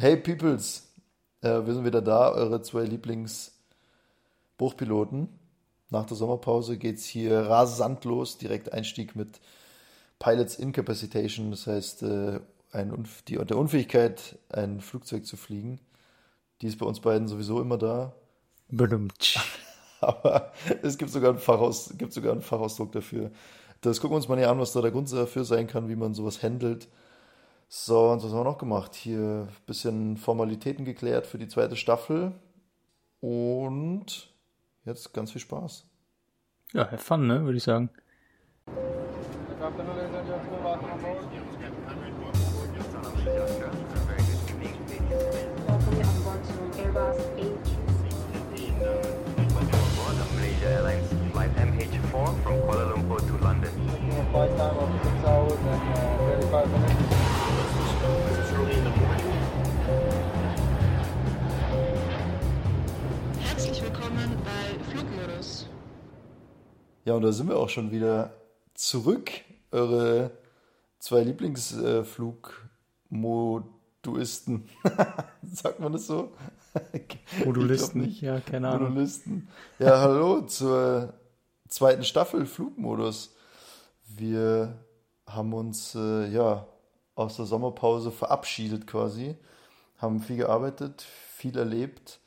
Hey Peoples, äh, wir sind wieder da, eure zwei Lieblings-Bruchpiloten. Nach der Sommerpause geht's hier rasant los, direkt Einstieg mit Pilots Incapacitation, das heißt äh, ein, die, der Unfähigkeit, ein Flugzeug zu fliegen. Die ist bei uns beiden sowieso immer da. Aber es gibt sogar, einen Fachaus, gibt sogar einen Fachausdruck dafür. Das gucken wir uns mal näher an, was da der Grund dafür sein kann, wie man sowas handelt. So, und was haben wir noch gemacht? Hier ein bisschen Formalitäten geklärt für die zweite Staffel. Und jetzt ganz viel Spaß. Ja, have fun, ne, würde ich sagen. Airlines flight MH4 from Kuala Lumpur to London. Flugmodus. Ja, und da sind wir auch schon wieder zurück. Eure zwei Lieblingsflugmoduisten. Sagt man das so? Modulisten, Ich glaub ja, keine Ahnung. Modulisten. Ja, hallo zur zweiten Staffel Flugmodus. Wir haben uns äh, ja aus der Sommerpause verabschiedet quasi, haben viel gearbeitet, viel erlebt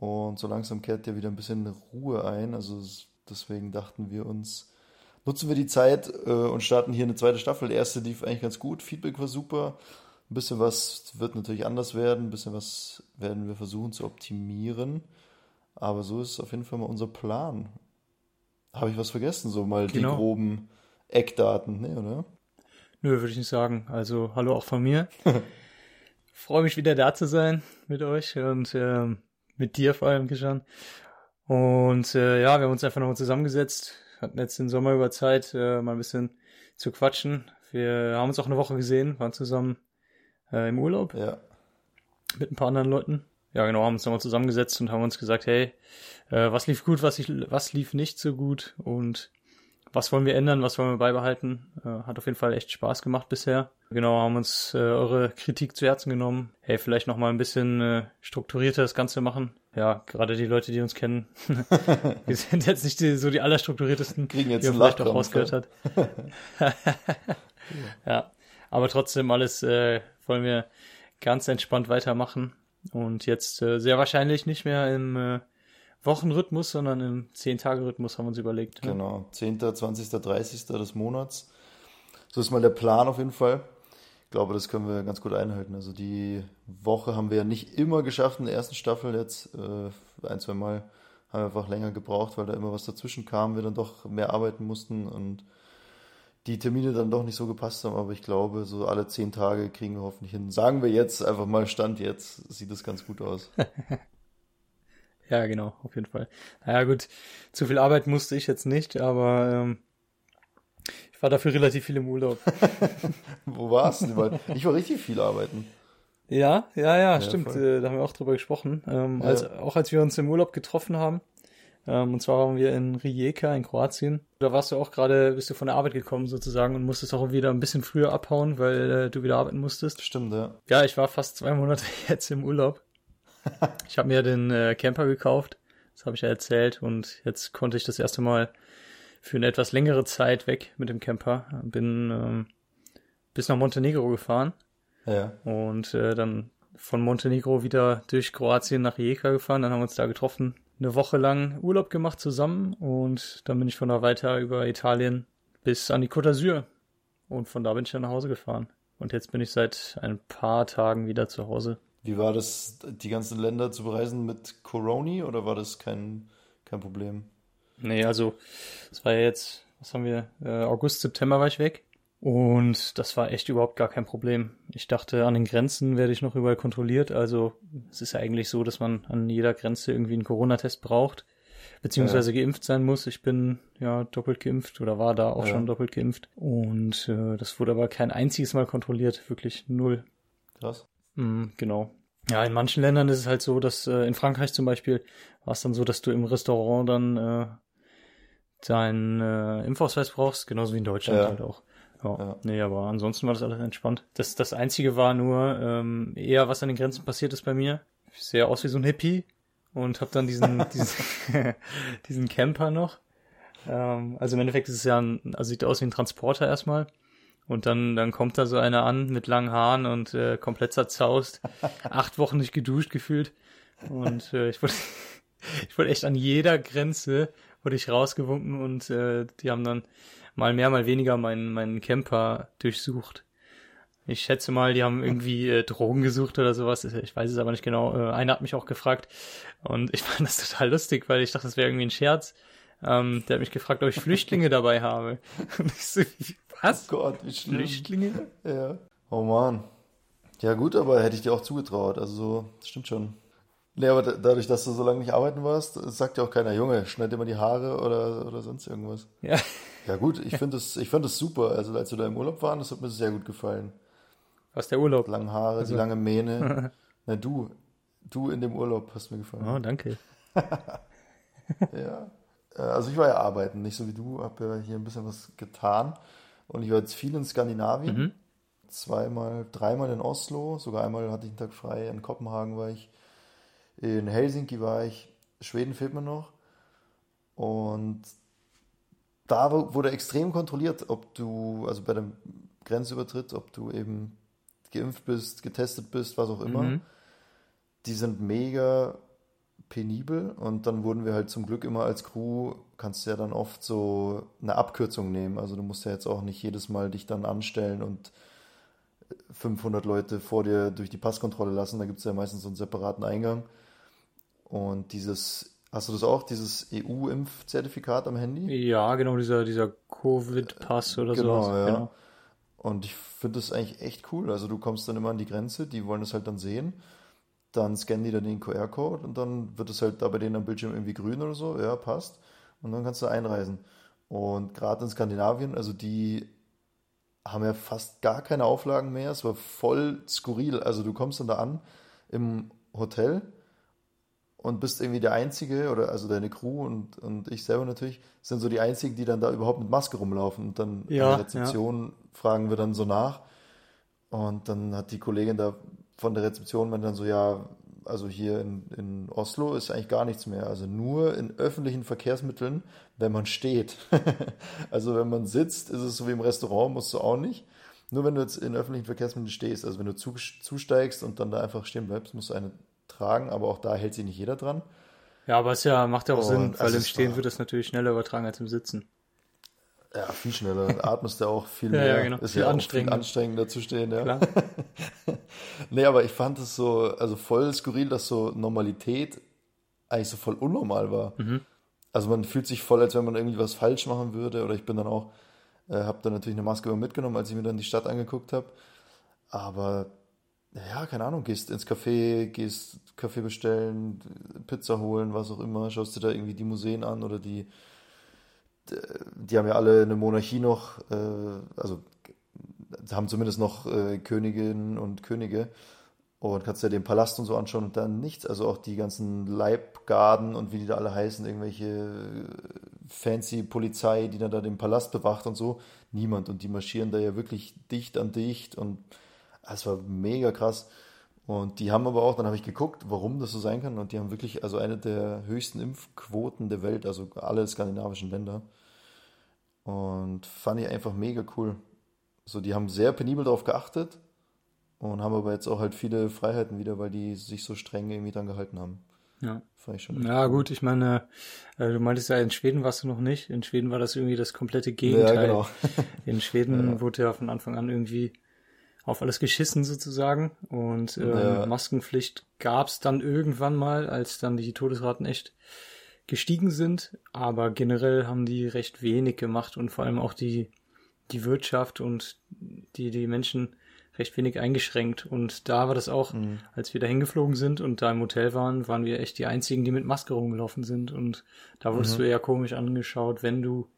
und so langsam kehrt ja wieder ein bisschen Ruhe ein. Also deswegen dachten wir uns, nutzen wir die Zeit äh, und starten hier eine zweite Staffel. Die erste lief eigentlich ganz gut, Feedback war super. Ein bisschen was wird natürlich anders werden, ein bisschen was werden wir versuchen zu optimieren. Aber so ist auf jeden Fall mal unser Plan. Habe ich was vergessen? So mal Genau. die groben Eckdaten, ne, oder? Nö, würde ich nicht sagen. Also, hallo auch von mir. Freue mich wieder da zu sein mit euch und ähm, mit dir vor allem, Kishan. Und äh, ja, wir haben uns einfach nochmal zusammengesetzt, hatten jetzt den Sommer über Zeit, äh, mal ein bisschen zu quatschen. Wir haben uns auch eine Woche gesehen, waren zusammen äh, im Urlaub Ja. mit ein paar anderen Leuten. Ja, genau, haben uns nochmal zusammengesetzt und haben uns gesagt, hey, äh, was lief gut, was, ich, was lief nicht so gut und was wollen wir ändern, was wollen wir beibehalten. Äh, hat auf jeden Fall echt Spaß gemacht bisher. Genau, haben uns äh, eure Kritik zu Herzen genommen. Hey, vielleicht nochmal ein bisschen äh, strukturierter das Ganze machen. Ja, gerade die Leute, die uns kennen, wir sind jetzt nicht die, so die allerstrukturiertesten, Kriegen jetzt einen man vielleicht auch rausgehört hat. ja, aber trotzdem alles äh, wollen wir ganz entspannt weitermachen und jetzt äh, sehr wahrscheinlich nicht mehr im äh, Wochenrhythmus, sondern im 10-Tage-Rhythmus haben wir uns überlegt. ne? Genau, 10., 20., 30. des Monats. So ist mal der Plan auf jeden Fall. Ich glaube, das können wir ganz gut einhalten. Also die Woche haben wir ja nicht immer geschafft in der ersten Staffel. Jetzt äh, ein, zwei Mal haben wir einfach länger gebraucht, weil da immer was dazwischen kam, wir dann doch mehr arbeiten mussten und die Termine dann doch nicht so gepasst haben. Aber ich glaube, so alle zehn Tage kriegen wir hoffentlich hin. Sagen wir jetzt einfach mal Stand jetzt, sieht das ganz gut aus. Ja, genau, auf jeden Fall. Naja, gut, zu viel Arbeit musste ich jetzt nicht, aber ähm, ich war dafür relativ viel im Urlaub. Wo warst du? Ich war richtig viel arbeiten. Ja, ja, ja, stimmt. voll. Äh, da haben wir auch drüber gesprochen. Ähm, Ja. als, auch als wir uns im Urlaub getroffen haben. Ähm, und zwar waren wir in Rijeka in Kroatien. Da warst du auch gerade, bist du von der Arbeit gekommen sozusagen und musstest auch wieder ein bisschen früher abhauen, weil äh, du wieder arbeiten musstest. Stimmt, ja. Ja, ich war fast zwei Monate jetzt im Urlaub. Ich habe mir den äh, Camper gekauft, das habe ich ja erzählt, und jetzt konnte ich das erste Mal für eine etwas längere Zeit weg mit dem Camper. Bin ähm, bis nach Montenegro gefahren Ja. und äh, dann von Montenegro wieder durch Kroatien nach Rijeka gefahren. Dann haben wir uns da getroffen, eine Woche lang Urlaub gemacht zusammen und dann bin ich von da weiter über Italien bis an die Côte d'Azur und von da bin ich dann nach Hause gefahren. Und jetzt bin ich seit ein paar Tagen wieder zu Hause. Wie war das, die ganzen Länder zu bereisen mit Corona oder war das kein, kein Problem? Nee, also das war ja jetzt, was haben wir, äh, August, September war ich weg. Und das war echt überhaupt gar kein Problem. Ich dachte, an den Grenzen werde ich noch überall kontrolliert. Also es ist ja eigentlich so, dass man an jeder Grenze irgendwie einen Corona-Test braucht, beziehungsweise geimpft sein muss. Ich bin ja doppelt geimpft oder war da auch Ja. schon doppelt geimpft. Und äh, das wurde aber kein einziges Mal kontrolliert, wirklich null. Krass. Mm, genau. Ja, in manchen Ländern ist es halt so, dass äh, in Frankreich zum Beispiel war es dann so, dass du im Restaurant dann äh, deinen äh, Impfausweis brauchst, genauso wie in Deutschland Ja. halt auch. Ja, Ja. nee, aber ansonsten war das alles entspannt. Das, das Einzige war nur ähm, eher, was an den Grenzen passiert ist bei mir. Ich sehe aus wie so ein Hippie und habe dann diesen, diesen, diesen Camper noch. Ähm, also im Endeffekt ist es ja ein, also sieht aus wie ein Transporter erstmal. Und dann, dann kommt da so einer an mit langen Haaren und äh, komplett zerzaust. Acht Wochen nicht geduscht gefühlt. Und äh, ich wurde, ich wurde echt an jeder Grenze wurde ich rausgewunken und äh, die haben dann mal mehr, mal weniger meinen, meinen Camper durchsucht. Ich schätze mal, die haben irgendwie äh, Drogen gesucht oder sowas. Ich weiß es aber nicht genau. Äh, einer hat mich auch gefragt und ich fand das total lustig, weil ich dachte, das wäre irgendwie ein Scherz. Ähm, der hat mich gefragt, ob ich Flüchtlinge dabei habe. Und ich so, was? Oh Gott, wie schlimm. Flüchtlinge? Ja. Oh Mann. Ja gut, aber hätte ich dir auch zugetraut. Also so, das stimmt schon. Nee, aber da- dadurch, dass du so lange nicht arbeiten warst, sagt ja auch keiner, Junge, schneid dir mal die Haare oder, oder sonst irgendwas. Ja. Ja gut, ich finde das, ich fand das super. Also als wir da im Urlaub waren, das hat mir sehr gut gefallen. Was der Urlaub? Lange Haare, die lange Mähne. Na du, du in dem Urlaub hast mir gefallen. Oh, danke. Ja. Äh, Also ich war ja arbeiten, nicht so wie du, habe ja hier ein bisschen was getan. Und ich war jetzt viel in Skandinavien. Mhm. Zweimal, dreimal in Oslo, sogar einmal hatte ich einen Tag frei. In Kopenhagen war ich, in Helsinki war ich, Schweden fehlt mir noch. Und da wu- wurde extrem kontrolliert, ob du, also bei dem Grenzübertritt, ob du eben geimpft bist, getestet bist, was auch immer. Mhm. Die sind mega penibel und dann wurden wir halt zum Glück immer als Crew, kannst du ja dann oft so eine Abkürzung nehmen. Also du musst ja jetzt auch nicht jedes Mal dich dann anstellen und 500 Leute vor dir durch die Passkontrolle lassen. Da gibt es ja meistens so einen separaten Eingang. Und dieses, hast du das auch, dieses EU-Impfzertifikat am Handy? Ja, genau, dieser, dieser Covid-Pass oder Genau, sowas. ja. Und ich finde das eigentlich echt cool. Also du kommst dann immer an die Grenze, die wollen das halt dann sehen. Dann scannen die dann den QR-Code und dann wird es halt da bei denen am Bildschirm irgendwie grün oder so. Ja, passt. Und dann kannst du einreisen. Und gerade in Skandinavien, also die haben ja fast gar keine Auflagen mehr. Es war voll skurril. Also du kommst dann da an im Hotel und bist irgendwie der Einzige, oder also deine Crew und, und ich selber natürlich, sind so die Einzigen, die dann da überhaupt mit Maske rumlaufen. Und dann Ja, an der Rezeption fragen wir dann so nach. Und dann hat die Kollegin da von der Rezeption meinte dann so, ja, also hier in, in Oslo ist eigentlich gar nichts mehr. Also nur in öffentlichen Verkehrsmitteln, wenn man steht. also wenn man sitzt, ist es so wie im Restaurant, musst du auch nicht. Nur wenn du jetzt in öffentlichen Verkehrsmitteln stehst, also wenn du zu, zusteigst und dann da einfach stehen bleibst, musst du eine tragen, aber auch da hält sich nicht jeder dran. Ja, aber es ja, macht ja auch Und Sinn, weil also im Stehen wird es natürlich schneller übertragen als im Sitzen. Ja, viel schneller. Atmest du auch viel Ja, mehr. ja, genau. Ist Viel ja anstrengender. anstrengender zu stehen, ja. Klar. Nee, aber ich fand es so, also voll skurril, dass so Normalität eigentlich so voll unnormal war. Mhm. Also man fühlt sich voll, als wenn man irgendwie was falsch machen würde. Oder ich bin dann auch, äh, habe dann natürlich eine Maske mitgenommen, als ich mir dann die Stadt angeguckt habe. Aber ja, keine Ahnung, gehst ins Café, gehst Kaffee bestellen, Pizza holen, was auch immer, schaust dir da irgendwie die Museen an oder die, die haben ja alle eine Monarchie noch, äh, also haben zumindest noch äh, Königinnen und Könige und kannst dir den Palast und so anschauen und dann nichts. Also auch die ganzen Leibgarden und wie die da alle heißen, irgendwelche äh, fancy Polizei, die dann da den Palast bewacht und so. Niemand. Und die marschieren da ja wirklich dicht an dicht und es war mega krass. Und die haben aber auch, dann habe ich geguckt, warum das so sein kann. Und die haben wirklich also eine der höchsten Impfquoten der Welt, also alle skandinavischen Länder. Und fand ich einfach mega cool. So, die haben sehr penibel darauf geachtet und haben aber jetzt auch halt viele Freiheiten wieder, weil die sich so streng irgendwie dran gehalten haben. Ja. Fand ich schon. Ja, gut, ich meine, äh, du meintest ja, in Schweden warst du noch nicht. In Schweden war das irgendwie das komplette Gegenteil. Ja, genau. In Schweden wurde ja von Anfang an irgendwie auf alles geschissen sozusagen. Und ähm, Ja. Maskenpflicht gab's dann irgendwann mal, als dann die Todesraten echt gestiegen sind. Aber generell haben die recht wenig gemacht und vor allem auch die, die Wirtschaft und die, die Menschen recht wenig eingeschränkt. Und da war das auch, als wir da hingeflogen sind und da im Hotel waren, waren wir echt die einzigen, die mit Maske rumgelaufen sind. Und da wurdest du eher komisch angeschaut, wenn du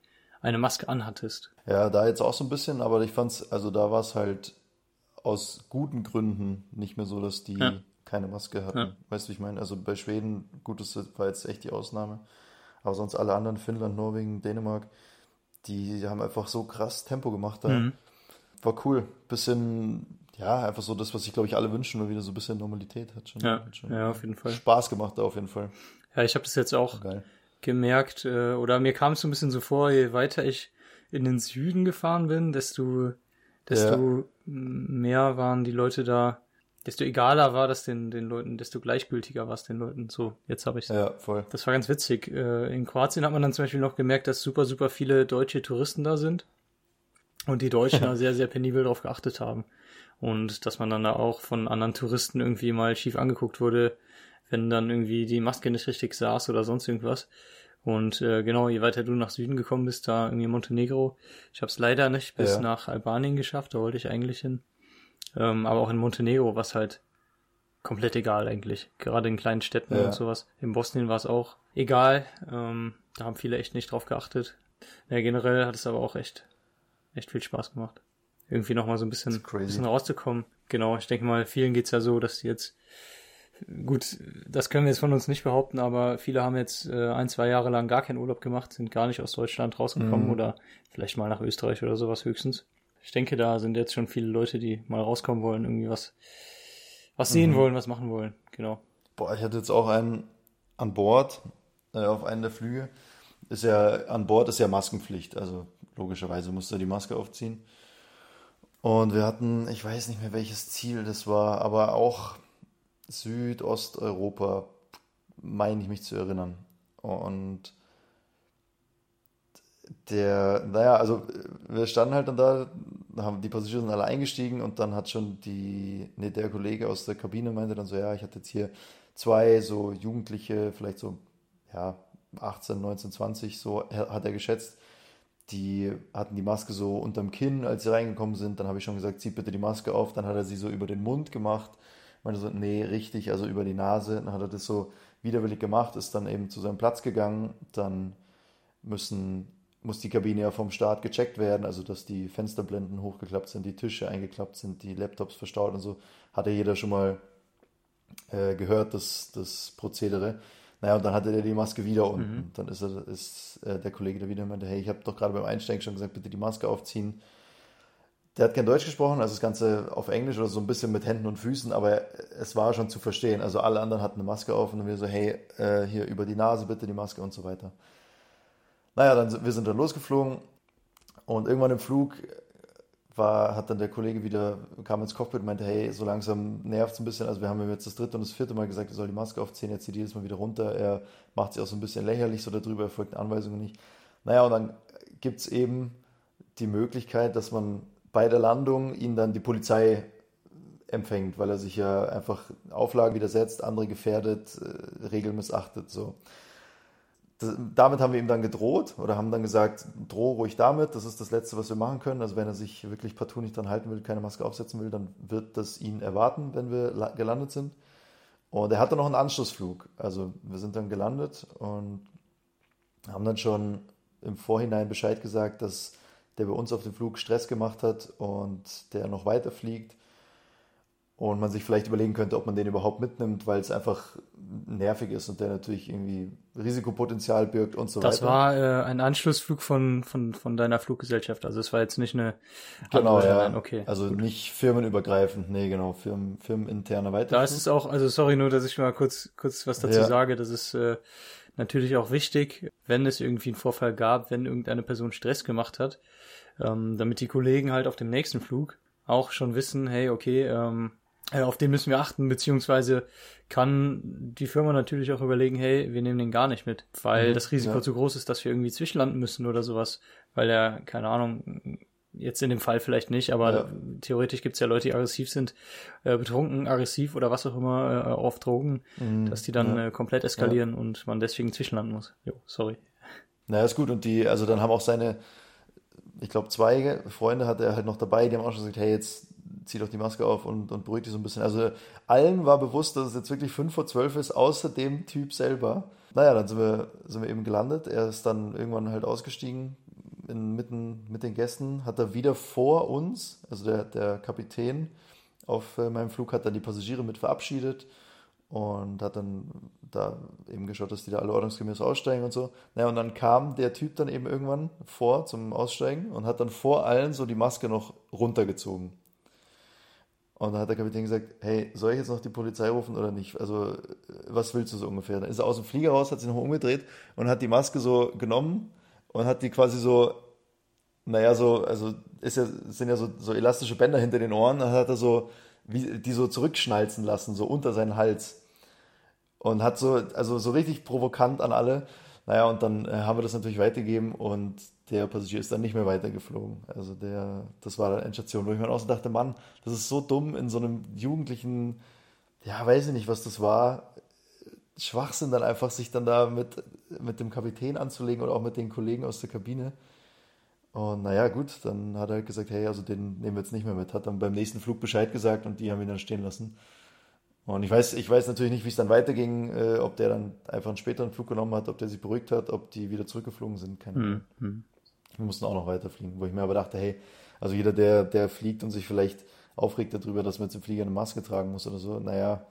eine Maske anhattest. Ja, da jetzt auch so ein bisschen, aber ich fand's, also da war es halt aus guten Gründen nicht mehr so, dass die Ja. keine Maske hatten. Ja. Weißt du, wie ich meine? Also bei Schweden, gut, das war jetzt echt die Ausnahme. Aber sonst alle anderen, Finnland, Norwegen, Dänemark, die haben einfach so krass Tempo gemacht da. Mhm. war cool. Bisschen, ja, einfach so das, was sich, glaube ich, alle wünschen, mal wieder so ein bisschen Normalität. Hat schon, Ja, hat schon ja, auf jeden Fall. Spaß gemacht, auf jeden Fall. Ja, ich habe das jetzt auch Geil. gemerkt, äh, oder mir kam es so ein bisschen so vor, je weiter ich in den Süden gefahren bin, desto, desto mehr waren die Leute da, desto egaler war das den, den Leuten, desto gleichgültiger war es den Leuten. So, jetzt habe ich Ja, voll. Das war ganz witzig. Äh, In Kroatien hat man dann zum Beispiel noch gemerkt, dass super, super viele deutsche Touristen da sind und die Deutschen da sehr, sehr penibel drauf geachtet haben. Und dass man dann da auch von anderen Touristen irgendwie mal schief angeguckt wurde, wenn dann irgendwie die Maske nicht richtig saß oder sonst irgendwas. Und äh, genau, je weiter du nach Süden gekommen bist, da irgendwie Montenegro. Ich habe es leider nicht bis Ja. nach Albanien geschafft, da wollte ich eigentlich hin. Ähm, aber auch in Montenegro war es halt komplett egal eigentlich. Gerade in kleinen Städten Ja. und sowas. In Bosnien war es auch egal. Ähm, da haben viele echt nicht drauf geachtet. Ja, generell hat es aber auch echt, echt viel Spaß gemacht. Irgendwie nochmal so ein bisschen, bisschen rauszukommen. Genau, ich denke mal, vielen geht's ja so, dass die jetzt, gut, das können wir jetzt von uns nicht behaupten, aber viele haben jetzt äh, ein, zwei Jahre lang gar keinen Urlaub gemacht, sind gar nicht aus Deutschland rausgekommen Mhm. oder vielleicht mal nach Österreich oder sowas höchstens. Ich denke, da sind jetzt schon viele Leute, die mal rauskommen wollen, irgendwie was, was sehen wollen, was machen wollen. Genau. Boah, ich hatte jetzt auch einen an Bord, äh, auf einen der Flüge. Ist ja, an Bord ist ja Maskenpflicht, also logischerweise musste die Maske aufziehen. Und wir hatten, ich weiß nicht mehr welches Ziel das war, aber auch Südosteuropa, meine ich mich zu erinnern. Und der, naja, also wir standen halt dann da, haben die Passagiere sind alle eingestiegen und dann hat schon die, nee, der Kollege aus der Kabine meinte dann so, ja, ich hatte jetzt hier zwei so Jugendliche, vielleicht so, ja, 18, 19, 20, so hat er geschätzt, die hatten die Maske so unterm Kinn, als sie reingekommen sind. Dann habe ich schon gesagt, zieht bitte die Maske auf. Dann hat er sie so über den Mund gemacht. Meinte so, nee, richtig, also über die Nase. Dann hat er das so widerwillig gemacht, ist dann eben zu seinem Platz gegangen. Dann müssen, muss die Kabine ja vom Start gecheckt werden, also dass die Fensterblenden hochgeklappt sind, die Tische eingeklappt sind, die Laptops verstaut und so. Hat ja jeder schon mal äh, gehört, das, das Prozedere. Naja, und dann hatte der die Maske wieder unten. Dann ist, er, ist äh, der Kollege da wieder und meinte, hey, ich habe doch gerade beim Einsteigen schon gesagt, bitte die Maske aufziehen. Der hat kein Deutsch gesprochen, also das Ganze auf Englisch oder so ein bisschen mit Händen und Füßen, aber es war schon zu verstehen. Also alle anderen hatten eine Maske auf und wir so, hey, äh, hier über die Nase bitte die Maske und so weiter. Naja, dann, wir sind dann losgeflogen und irgendwann im Flug war, hat dann der Kollege wieder, kam ins Cockpit und meinte, hey, so langsam nervt es ein bisschen. Also wir haben ihm jetzt das dritte und das vierte Mal gesagt, er soll die Maske aufziehen, jetzt zieht jedes Mal wieder runter. Er macht sich auch so ein bisschen lächerlich so darüber, er folgt den Anweisungen nicht. Naja, und dann gibt es eben die Möglichkeit, dass man bei der Landung ihn dann die Polizei empfängt, weil er sich ja einfach Auflagen widersetzt, andere gefährdet, äh, Regeln missachtet, so. Das, damit haben wir ihm dann gedroht oder haben dann gesagt, droh ruhig damit, das ist das Letzte, was wir machen können. Also wenn er sich wirklich partout nicht dran halten will, keine Maske aufsetzen will, dann wird das ihn erwarten, wenn wir la- gelandet sind. Und er hatte noch einen Anschlussflug. Also wir sind dann gelandet und haben dann schon im Vorhinein Bescheid gesagt, dass der bei uns auf dem Flug Stress gemacht hat und der noch weiter fliegt. Und man sich vielleicht überlegen könnte, ob man den überhaupt mitnimmt, weil es einfach nervig ist und der natürlich irgendwie Risikopotenzial birgt und so Das weiter. war äh, ein Anschlussflug von, von, von deiner Fluggesellschaft. Also es war jetzt nicht eine Genau, ja. nein, okay. Also nicht firmenübergreifend, nee, genau, Firmen, firmeninterner Weiterflug. Da ist es auch, also sorry nur, dass ich mal kurz, kurz was dazu Ja. sage. Das ist äh, natürlich auch wichtig, wenn es irgendwie einen Vorfall gab, wenn irgendeine Person Stress gemacht hat, ähm, damit die Kollegen halt auf dem nächsten Flug auch schon wissen, hey, okay, ähm, äh, auf den müssen wir achten, beziehungsweise kann die Firma natürlich auch überlegen, hey, wir nehmen den gar nicht mit, weil Mhm, das Risiko ja. zu groß ist, dass wir irgendwie zwischenlanden müssen oder sowas, weil er, keine Ahnung, jetzt in dem Fall vielleicht nicht, aber Ja. theoretisch gibt's ja Leute, die aggressiv sind, äh, betrunken, aggressiv oder was auch immer, äh, auf Drogen, dass die dann Mhm. ja. äh, komplett eskalieren und man deswegen zwischenlanden muss. Jo, sorry. Naja, ist gut. Und die, also dann haben auch seine, ich glaube, zwei Freunde hat er halt noch dabei, die haben auch schon gesagt, hey, jetzt zieh doch die Maske auf und, und beruhig dich so ein bisschen. Also allen war bewusst, dass es jetzt wirklich fünf vor zwölf ist, außer dem Typ selber. Naja, dann sind wir, sind wir eben gelandet. Er ist dann irgendwann halt ausgestiegen in, mitten mit den Gästen, hat er wieder vor uns, also der, der Kapitän auf äh, meinem Flug hat dann die Passagiere mit verabschiedet und hat dann da eben geschaut, dass die da alle ordnungsgemäß aussteigen und so. Naja, und dann kam der Typ dann eben irgendwann vor zum Aussteigen und hat dann vor allen so die Maske noch runtergezogen. Und dann hat der Kapitän gesagt, hey, soll ich jetzt noch die Polizei rufen oder nicht? Also, was willst du so ungefähr? Dann ist er aus dem Flieger raus, hat sich nochmal umgedreht und hat die Maske so genommen und hat die quasi so, naja, so, also ist ja, sind ja so, so elastische Bänder hinter den Ohren, dann hat er so, wie, die so zurückschnalzen lassen, so unter seinen Hals. Und hat so, also so richtig provokant an alle. Naja, und dann äh, haben wir das natürlich weitergegeben und der Passagier ist dann nicht mehr weitergeflogen. Also der, das war dann Endstation, wo ich mir auch so dachte, Mann, das ist so dumm in so einem jugendlichen, ja, weiß ich nicht, was das war, Schwachsinn dann einfach, sich dann da mit, mit dem Kapitän anzulegen oder auch mit den Kollegen aus der Kabine. Und naja, gut, dann hat er halt gesagt, hey, also den nehmen wir jetzt nicht mehr mit. Hat dann beim nächsten Flug Bescheid gesagt und die haben ihn dann stehen lassen. Und ich weiß, ich weiß natürlich nicht, wie es dann weiterging, äh, ob der dann einfach einen späteren Flug genommen hat, ob der sich beruhigt hat, ob die wieder zurückgeflogen sind. Keine Ahnung. Mhm. Wir mussten auch noch weiterfliegen, wo ich mir aber dachte, hey, also jeder, der, der fliegt und sich vielleicht aufregt darüber, dass man jetzt im Flieger eine Maske tragen muss oder so, naja,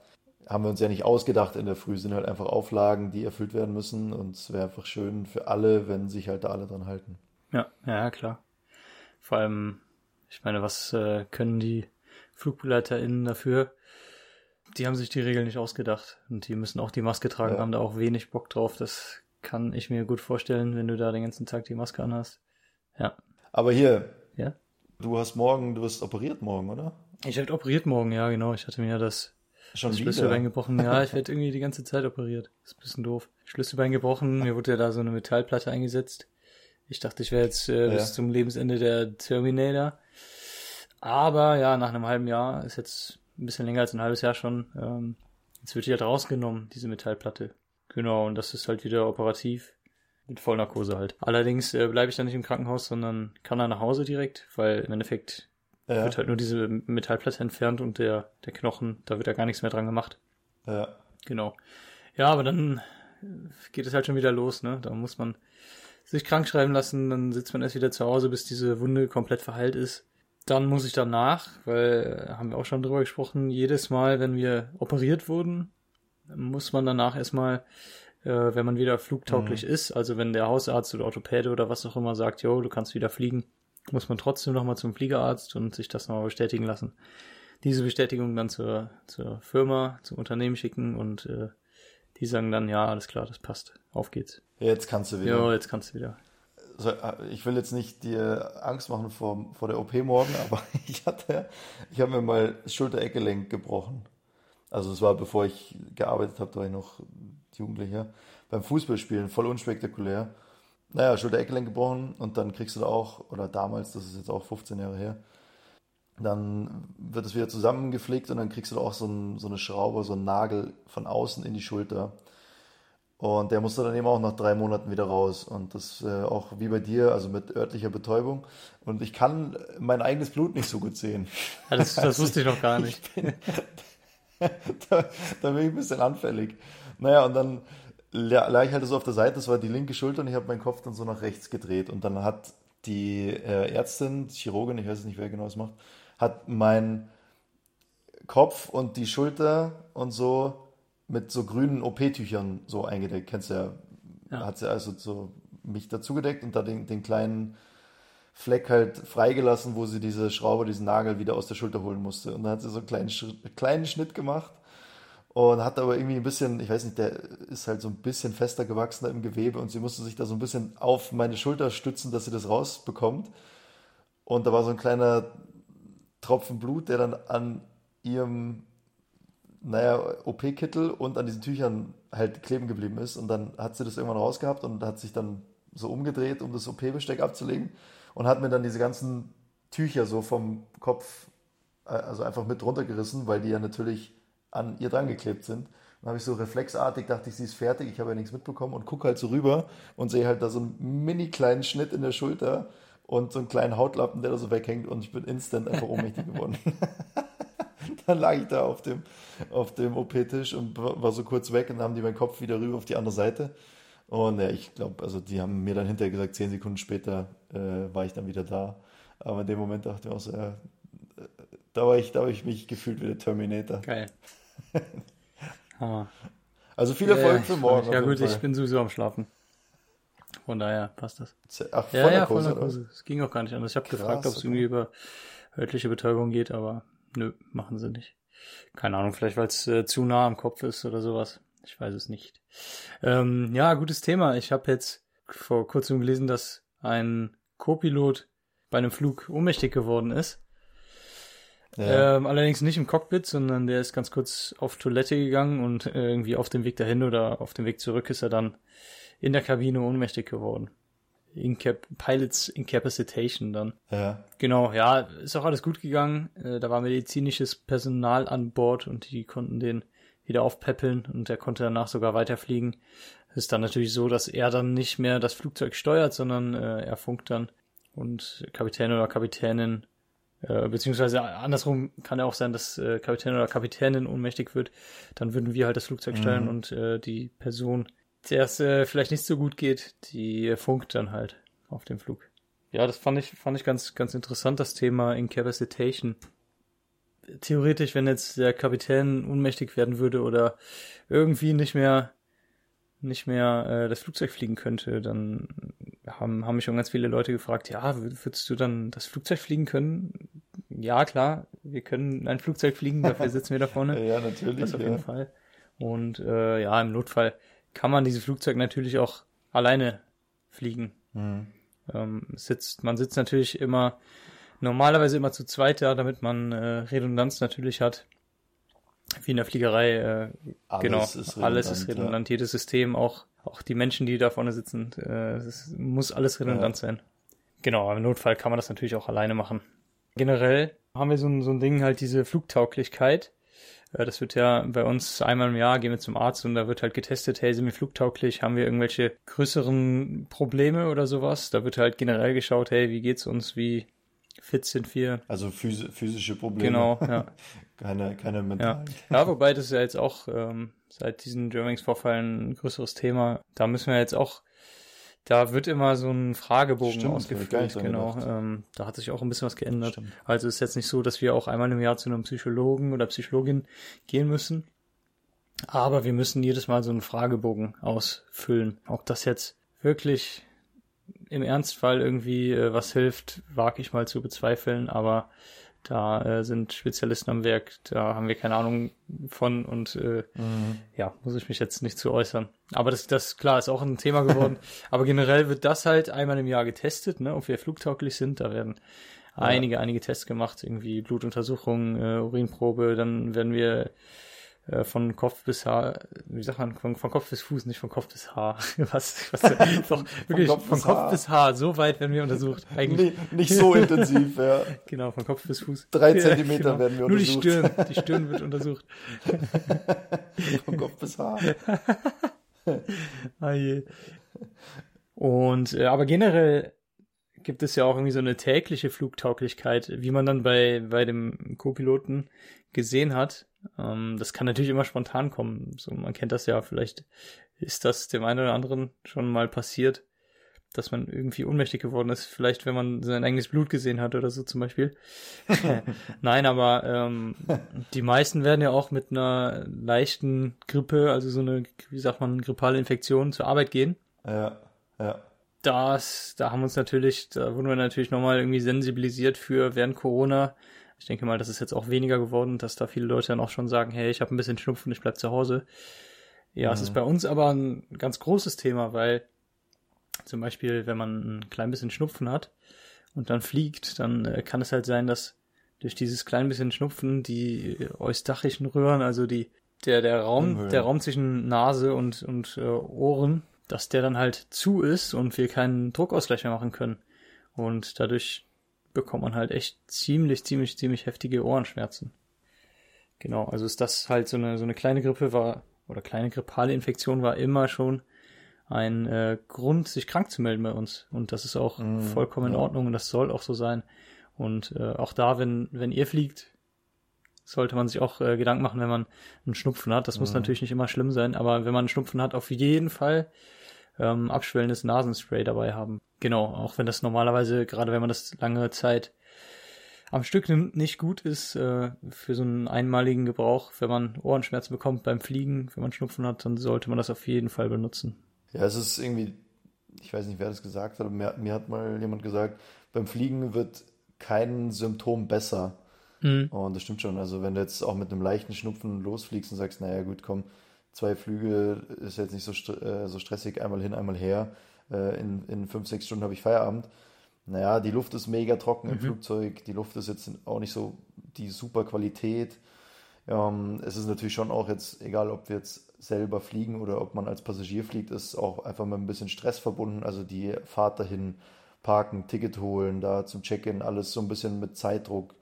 haben wir uns ja nicht ausgedacht in der Früh, sind halt einfach Auflagen, die erfüllt werden müssen und es wäre einfach schön für alle, wenn sich halt da alle dran halten. Ja, ja, klar. Vor allem, ich meine, was äh, können die FlugbegleiterInnen dafür? Die haben sich die Regeln nicht ausgedacht und die müssen auch die Maske tragen, Ja. haben da auch wenig Bock drauf. Das kann ich mir gut vorstellen, wenn du da den ganzen Tag die Maske anhast. Ja. Aber hier, Ja? du hast morgen, du wirst operiert morgen, oder? Ich werde operiert morgen, ja, genau. Ich hatte mir ja das, Schon. Schlüsselbein gebrochen. Ja, ich werde irgendwie die ganze Zeit operiert. Das ist ein bisschen doof. Schlüsselbein gebrochen, mir wurde ja da so eine Metallplatte eingesetzt. Ich dachte, ich wäre jetzt äh, Ja. bis zum Lebensende der Terminator. Aber ja, nach einem halben Jahr, ist jetzt ein bisschen länger als ein halbes Jahr schon, ähm, jetzt wird die halt rausgenommen, diese Metallplatte. Genau, und das ist halt wieder operativ. Mit Vollnarkose halt. Allerdings äh, bleibe ich dann nicht im Krankenhaus, sondern kann dann nach Hause direkt, weil im Endeffekt Ja, wird halt nur diese Metallplatte entfernt und der, der Knochen, da wird ja gar nichts mehr dran gemacht. ja. Genau. Ja, aber dann äh, geht es halt schon wieder los, ne? Da muss man sich krank schreiben lassen, dann sitzt man erst wieder zu Hause, bis diese Wunde komplett verheilt ist. Dann muss ich danach, weil äh, haben wir auch schon drüber gesprochen, jedes Mal, wenn wir operiert wurden, muss man danach erstmal, äh, wenn man wieder flugtauglich ist, also wenn der Hausarzt oder Orthopäde oder was auch immer sagt, jo, du kannst wieder fliegen, muss man trotzdem nochmal zum Fliegerarzt und sich das nochmal bestätigen lassen. Diese Bestätigung dann zur, zur Firma, zum Unternehmen schicken und äh, die sagen dann, ja, alles klar, das passt. Auf geht's. Jetzt kannst du wieder. Jo, jetzt kannst du wieder. So, äh, ich will jetzt nicht dir Angst machen vor, vor der OP morgen, aber ich hatte, ich habe mir mal Schulter-Eckgelenk gebrochen. Also es war bevor ich gearbeitet habe, da war ich noch Jugendlicher. Beim Fußballspielen, voll unspektakulär. Naja, Schulter-Eckgelenk gebrochen und dann kriegst du da auch, oder damals, das ist jetzt auch 15 Jahre her, dann wird es wieder zusammengepflegt und dann kriegst du da auch so, ein, so eine Schraube, so einen Nagel von außen in die Schulter. Und der musste dann eben auch nach drei Monaten wieder raus. Und das äh, auch wie bei dir, also mit örtlicher Betäubung. Und ich kann mein eigenes Blut nicht so gut sehen. Ja, das, das wusste ich noch gar nicht. da, da bin ich ein bisschen anfällig. Naja, und dann lag ich halt so auf der Seite, das war die linke Schulter und ich habe meinen Kopf dann so nach rechts gedreht. Und dann hat die äh, Ärztin, Chirurgin, ich weiß nicht, wer genau das macht, hat meinen Kopf und die Schulter und so mit so grünen OP-Tüchern so eingedeckt. Kennst du ja. Ja. Hat sie also so mich dazugedeckt und da den, den kleinen Fleck halt freigelassen, wo sie diese Schraube, diesen Nagel wieder aus der Schulter holen musste. Und dann hat sie so einen kleinen, kleinen Schnitt gemacht und hat aber irgendwie ein bisschen, ich weiß nicht, der ist halt so ein bisschen fester gewachsen da im Gewebe und sie musste sich da so ein bisschen auf meine Schulter stützen, dass sie das rausbekommt. Und da war so ein kleiner Tropfen Blut, der dann an ihrem, naja, OP-Kittel und an diesen Tüchern halt kleben geblieben ist. Und dann hat sie das irgendwann rausgehabt und hat sich dann so umgedreht, um das OP-Besteck abzulegen und hat mir dann diese ganzen Tücher so vom Kopf, äh, also einfach mit runtergerissen, weil die ja natürlich an ihr dran geklebt sind. Dann habe ich so reflexartig, dachte ich, sie ist fertig, ich habe ja nichts mitbekommen und gucke halt so rüber und sehe halt da so einen mini kleinen Schnitt in der Schulter und so einen kleinen Hautlappen, der da so weghängt und ich bin instant einfach ohnmächtig geworden. dann lag ich da auf dem, auf dem OP-Tisch und war so kurz weg und dann haben die meinen Kopf wieder rüber auf die andere Seite. Und ja, ich glaube, also die haben mir dann hinterher gesagt, zehn Sekunden später äh, war ich dann wieder da. Aber in dem Moment dachte ich auch so, ja, äh, da war ich, da habe ich mich gefühlt wie der Terminator. Geil. Ah. Also viel Erfolg für morgen. Ja gut, jeden ich Fall. bin sowieso am Schlafen. Von daher passt das. Ach, von Ja, der ja, von Kurse, der oder was? Kurse. Es ging auch gar nicht anders. Ich habe gefragt, ob es irgendwie über örtliche Betäubung geht, aber nö, machen sie nicht. Keine Ahnung, vielleicht weil es äh, zu nah am Kopf ist oder sowas. Ich weiß es nicht. Ähm, ja, gutes Thema. Ich habe jetzt vor kurzem gelesen, dass ein Co-Pilot bei einem Flug ohnmächtig geworden ist. Ja. Ähm, allerdings nicht im Cockpit, sondern der ist ganz kurz auf Toilette gegangen und äh, irgendwie auf dem Weg dahin oder auf dem Weg zurück ist er dann in der Kabine ohnmächtig geworden. Incap Pilots Incapacitation dann. ja. Genau, ja, ist auch alles gut gegangen. Äh, da war medizinisches Personal an Bord und die konnten den wieder aufpäppeln und er konnte danach sogar weiterfliegen. Es ist dann natürlich so, dass er dann nicht mehr das Flugzeug steuert, sondern äh, er funkt dann und Kapitän oder Kapitänin äh, beziehungsweise andersrum kann ja auch sein, dass äh, Kapitän oder Kapitänin ohnmächtig wird. Dann würden wir halt das Flugzeug steuern und äh, die Person, der es äh, vielleicht nicht so gut geht, die äh, funkt dann halt auf dem Flug. Ja, das fand ich, fand ich ganz, ganz interessant, das Thema Incapacitation. Theoretisch, wenn jetzt der Kapitän ohnmächtig werden würde oder irgendwie nicht mehr, nicht mehr äh, das Flugzeug fliegen könnte, dann haben, haben mich schon ganz viele Leute gefragt, ja, wür- würdest du dann das Flugzeug fliegen können? Ja, klar, wir können ein Flugzeug fliegen, dafür sitzen wir da vorne. ja, natürlich. Das auf ja. jeden Fall. Und äh, ja, im Notfall kann man dieses Flugzeug natürlich auch alleine fliegen. Mhm. Ähm, sitzt, man sitzt natürlich immer, normalerweise immer zu zweit da, damit man äh, Redundanz natürlich hat. Wie in der Fliegerei, äh, Alles genau, ist alles ist redundant, redundant, jedes System, auch, auch die Menschen, die da vorne sitzen, äh, es muss alles redundant sein. Genau, aber im Notfall kann man das natürlich auch alleine machen. Generell haben wir so ein, so ein Ding halt diese Flugtauglichkeit. Äh, Das wird ja bei uns einmal im Jahr gehen wir zum Arzt und da wird halt getestet, hey, sind wir flugtauglich, haben wir irgendwelche größeren Probleme oder sowas. Da wird halt generell geschaut, hey, wie geht's uns, wie fit sind wir. Also phys physische Probleme. Genau, ja. Keine, keine Ja. mentalen. ja, wobei das ist ja jetzt auch ähm, seit diesen Germanwings-Vorfällen ein größeres Thema. Da müssen wir jetzt auch, da wird immer so ein Fragebogen Stimmt, ausgefüllt. Genau, ähm, da hat sich auch ein bisschen was geändert. Stimmt. Also ist jetzt nicht so, dass wir auch einmal im Jahr zu einem Psychologen oder Psychologin gehen müssen. Aber wir müssen jedes Mal so einen Fragebogen ausfüllen. Ob das jetzt wirklich im Ernstfall irgendwie äh, was hilft, wage ich mal zu bezweifeln, aber da äh, sind Spezialisten am Werk, da haben wir keine Ahnung von und äh, ja, muss ich mich jetzt nicht zu äußern. Aber das, das klar ist auch ein Thema geworden. aber generell wird das halt einmal im Jahr getestet, ne, ob wir flugtauglich sind. Da werden einige, einige Tests gemacht, irgendwie Blutuntersuchung, äh, Urinprobe, dann werden wir äh, von Kopf bis Haar, wie sagt man, von, von Kopf bis Fuß, nicht von Kopf bis Haar. Was, was doch, wirklich, Kopf von bis Kopf Haar. bis Haar, so weit werden wir untersucht. Eigentlich, Nee, nicht so intensiv, ja. genau, von Kopf bis Fuß. Drei Zentimeter werden wir Nur die untersucht. Stirn, die Stirn wird untersucht. Von Kopf bis Haar. Ah je. Und äh, aber generell gibt es ja auch irgendwie so eine tägliche Flugtauglichkeit, wie man dann bei bei dem Co-Piloten gesehen hat. Ähm, das kann natürlich immer spontan kommen. So man kennt das ja. Vielleicht ist das dem einen oder anderen schon mal passiert, dass man irgendwie ohnmächtig geworden ist. Vielleicht, wenn man sein eigenes Blut gesehen hat oder so zum Beispiel. Nein, aber ähm, die meisten werden ja auch mit einer leichten Grippe, also so eine, wie sagt man, grippale Infektion zur Arbeit gehen. Ja, ja. Das, da haben uns natürlich, da wurden wir natürlich nochmal irgendwie sensibilisiert für während Corona. Ich denke mal, das ist jetzt auch weniger geworden, dass da viele Leute dann auch schon sagen, hey, ich habe ein bisschen Schnupfen, ich bleib zu Hause. Ja, es ist bei uns aber ein ganz großes Thema, weil zum Beispiel, wenn man ein klein bisschen Schnupfen hat und dann fliegt, dann äh, kann es halt sein, dass durch dieses klein bisschen Schnupfen die äh, eustachischen Röhren, also die der der Raum, Umhüllen. der Raum zwischen Nase und und äh, Ohren, dass der dann halt zu ist und wir keinen Druckausgleich mehr machen können und dadurch bekommt man halt echt ziemlich ziemlich ziemlich heftige Ohrenschmerzen. Genau, also ist das halt so eine so eine kleine Grippe war oder kleine grippale Infektion war immer schon ein äh, Grund, sich krank zu melden bei uns. Und das ist auch vollkommen in ja. Ordnung und das soll auch so sein. Und äh, auch da, wenn, wenn ihr fliegt, sollte man sich auch äh, Gedanken machen, wenn man einen Schnupfen hat. Das muss natürlich nicht immer schlimm sein, aber wenn man einen Schnupfen hat, auf jeden Fall ähm, abschwellendes Nasenspray dabei haben. Genau, auch wenn das normalerweise, gerade wenn man das lange Zeit am Stück nicht gut ist äh, für so einen einmaligen Gebrauch. Wenn man Ohrenschmerzen bekommt beim Fliegen, wenn man Schnupfen hat, dann sollte man das auf jeden Fall benutzen. Ja, es ist irgendwie, ich weiß nicht, wer das gesagt hat, aber mir, mir hat mal jemand gesagt, beim Fliegen wird kein Symptom besser. Mhm. Und das stimmt schon. Also wenn du jetzt auch mit einem leichten Schnupfen losfliegst und sagst, naja gut, komm, zwei Flüge ist jetzt nicht so, st äh, so stressig, einmal hin, einmal her. Äh, in, in fünf, sechs Stunden habe ich Feierabend. Naja, die Luft ist mega trocken im Flugzeug. Die Luft ist jetzt auch nicht so die super Qualität. Ähm, es ist natürlich schon auch jetzt, egal ob wir jetzt selber fliegen oder ob man als Passagier fliegt, ist auch einfach mit ein bisschen Stress verbunden. Also die Fahrt dahin, parken, Ticket holen, da zum Check-in, alles so ein bisschen mit Zeitdruck,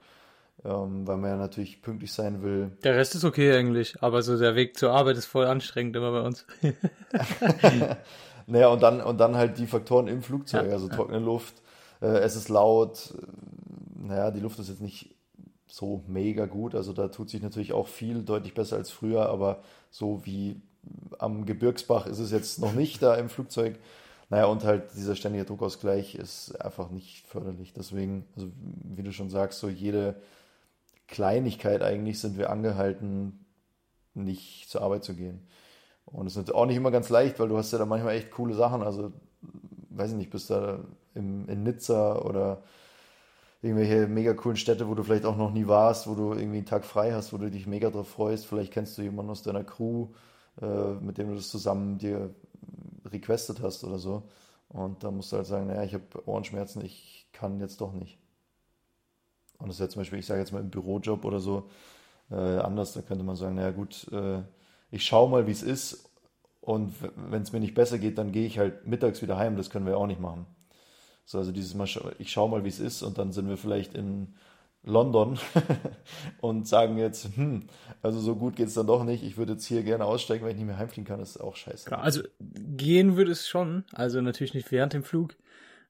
ähm, weil man ja natürlich pünktlich sein will. Der Rest ist okay eigentlich, aber so der Weg zur Arbeit ist voll anstrengend immer bei uns. Naja, und dann, und dann halt die Faktoren im Flugzeug, Ja, also trockene Luft, äh, es ist laut, äh, naja, die Luft ist jetzt nicht so mega gut, also da tut sich natürlich auch viel, deutlich besser als früher, aber so wie am Gebirgsbach ist es jetzt noch nicht da im Flugzeug. Naja, und halt dieser ständige Druckausgleich ist einfach nicht förderlich. Deswegen, also wie du schon sagst, so jede Kleinigkeit eigentlich sind wir angehalten, nicht zur Arbeit zu gehen. Und es ist auch nicht immer ganz leicht, weil du hast ja da manchmal echt coole Sachen. Also, weiß ich nicht, bist da im, in Nizza oder irgendwelche mega coolen Städte, wo du vielleicht auch noch nie warst, wo du irgendwie einen Tag frei hast, wo du dich mega drauf freust. Vielleicht kennst du jemanden aus deiner Crew, äh, mit dem du das zusammen dir requested hast oder so. Und da musst du halt sagen, naja, ich habe Ohrenschmerzen, ich kann jetzt doch nicht. Und das ist ja zum Beispiel, ich sage jetzt mal im Bürojob oder so, äh, anders, da könnte man sagen, naja gut, äh, ich schaue mal, wie es ist. Und wenn es mir nicht besser geht, dann gehe ich halt mittags wieder heim, das können wir auch nicht machen. So, also dieses Mal, ich schaue mal, wie es ist. Und dann sind wir vielleicht in London und sagen jetzt, hm, also so gut geht es dann doch nicht, ich würde jetzt hier gerne aussteigen, wenn ich nicht mehr heimfliegen kann, das ist auch scheiße. Klar, also gehen würde es schon, also natürlich nicht während dem Flug,